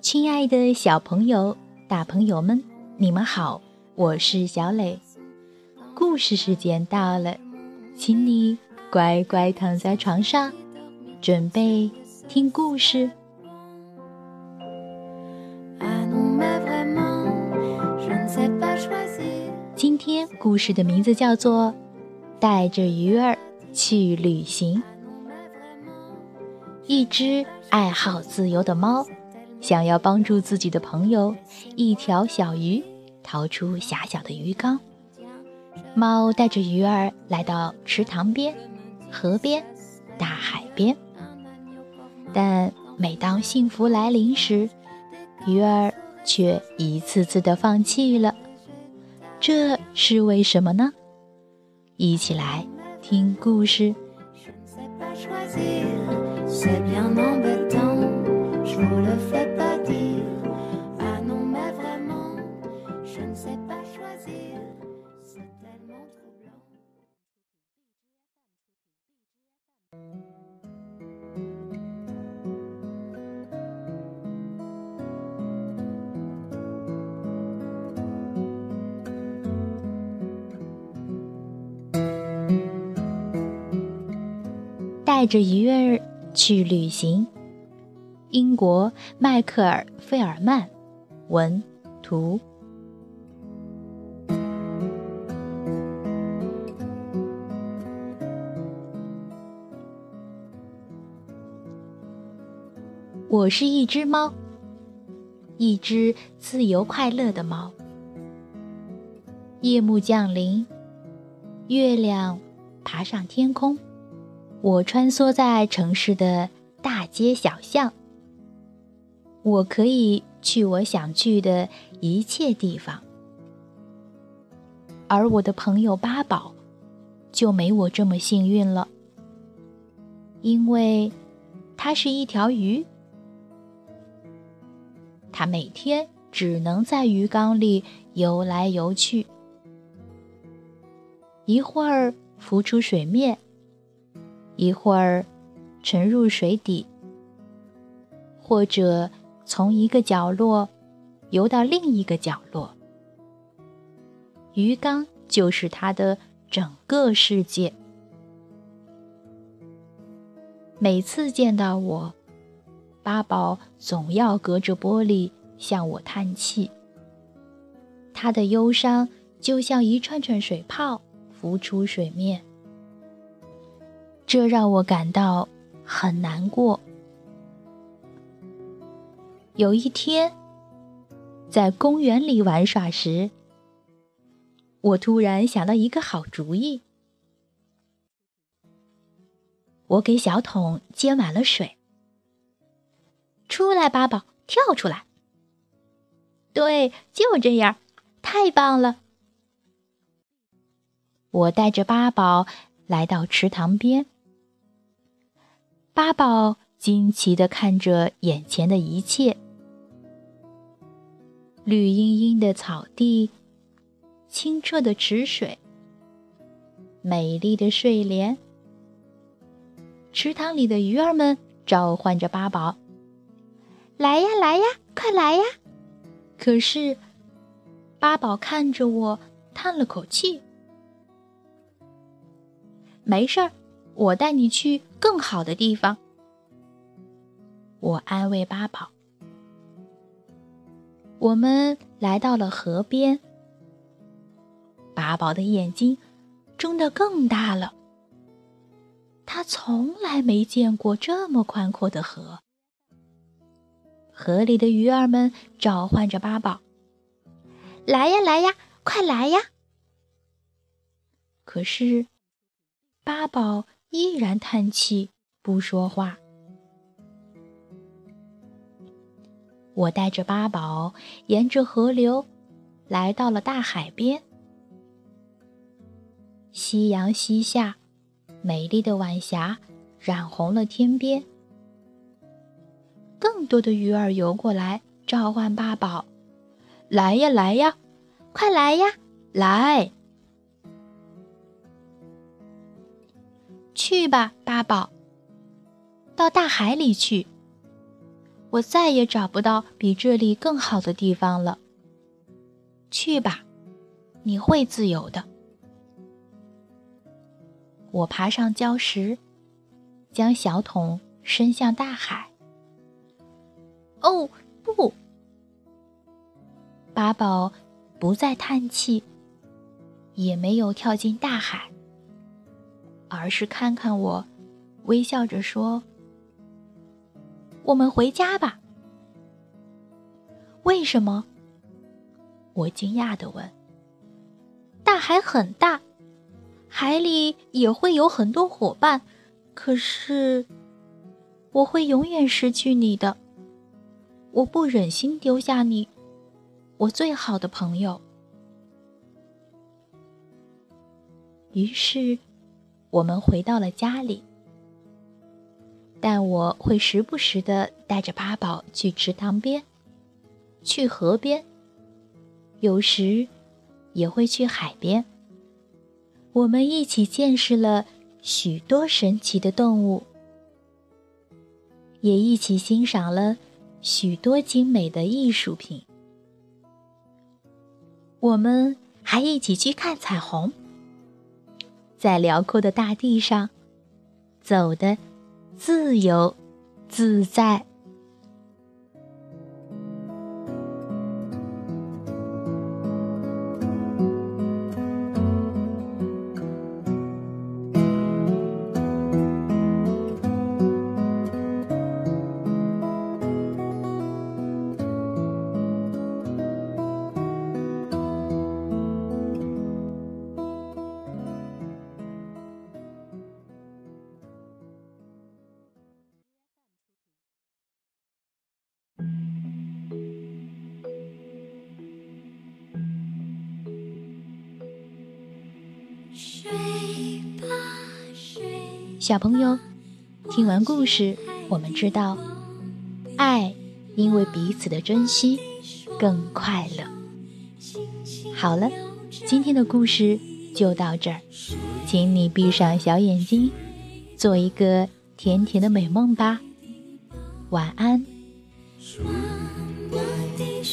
亲爱的小朋友、大朋友们，你们好，我是小磊。故事时间到了，请你乖乖躺在床上，准备听故事。今天故事的名字叫做《带着鱼儿去旅行》。一只爱好自由的猫，想要帮助自己的朋友一条小鱼逃出狭小的鱼缸。猫带着鱼儿来到池塘边、河边、大海边，但每当幸福来临时，鱼儿却一次次的放弃了。这是为什么呢？一起来听故事。带着鱼儿 去旅行。英国迈克尔·费尔曼文图。我是一只猫，一只自由快乐的猫。夜幕降临，月亮爬上天空。我穿梭在城市的大街小巷，我可以去我想去的一切地方，而我的朋友八宝就没我这么幸运了，因为它是一条鱼，它每天只能在鱼缸里游来游去，一会儿浮出水面。一会儿沉入水底，或者从一个角落游到另一个角落。鱼缸就是它的整个世界。每次见到我，八宝总要隔着玻璃向我叹气。他的忧伤就像一串串水泡浮出水面。这让我感到很难过。有一天，在公园里玩耍时，我突然想到一个好主意。我给小桶接满了水。出来，八宝，跳出来！对，就这样，太棒了！我带着八宝来到池塘边。八宝惊奇地看着眼前的一切：绿茵茵的草地，清澈的池水，美丽的睡莲。池塘里的鱼儿们召唤着八宝：“来呀，来呀，快来呀！”可是，八宝看着我，叹了口气：“没事儿。”我带你去更好的地方。我安慰八宝。我们来到了河边。八宝的眼睛睁得更大了。他从来没见过这么宽阔的河。河里的鱼儿们召唤着八宝：“来呀，来呀，快来呀！”可是，八宝。依然叹气，不说话。我带着八宝沿着河流来到了大海边。夕阳西下，美丽的晚霞染红了天边。更多的鱼儿游过来，召唤八宝：“来呀，来呀，快来呀，来！”去吧，八宝，到大海里去。我再也找不到比这里更好的地方了。去吧，你会自由的。我爬上礁石，将小桶伸向大海。哦，不！八宝不再叹气，也没有跳进大海，而是看看我，微笑着说：“我们回家吧。”为什么？我惊讶的问。大海很大。海里也会有很多伙伴，可是我会永远失去你的。我不忍心丢下你，我最好的朋友。于是，我们回到了家里。但我会时不时的带着八宝去池塘边，去河边，有时也会去海边。我们一起见识了许多神奇的动物，也一起欣赏了许多精美的艺术品。我们还一起去看彩虹，在辽阔的大地上走的自由自在。小朋友，听完故事，我们知道，爱因为彼此的珍惜更快乐。好了，今天的故事就到这儿，请你闭上小眼睛，做一个甜甜的美梦吧。晚安。我的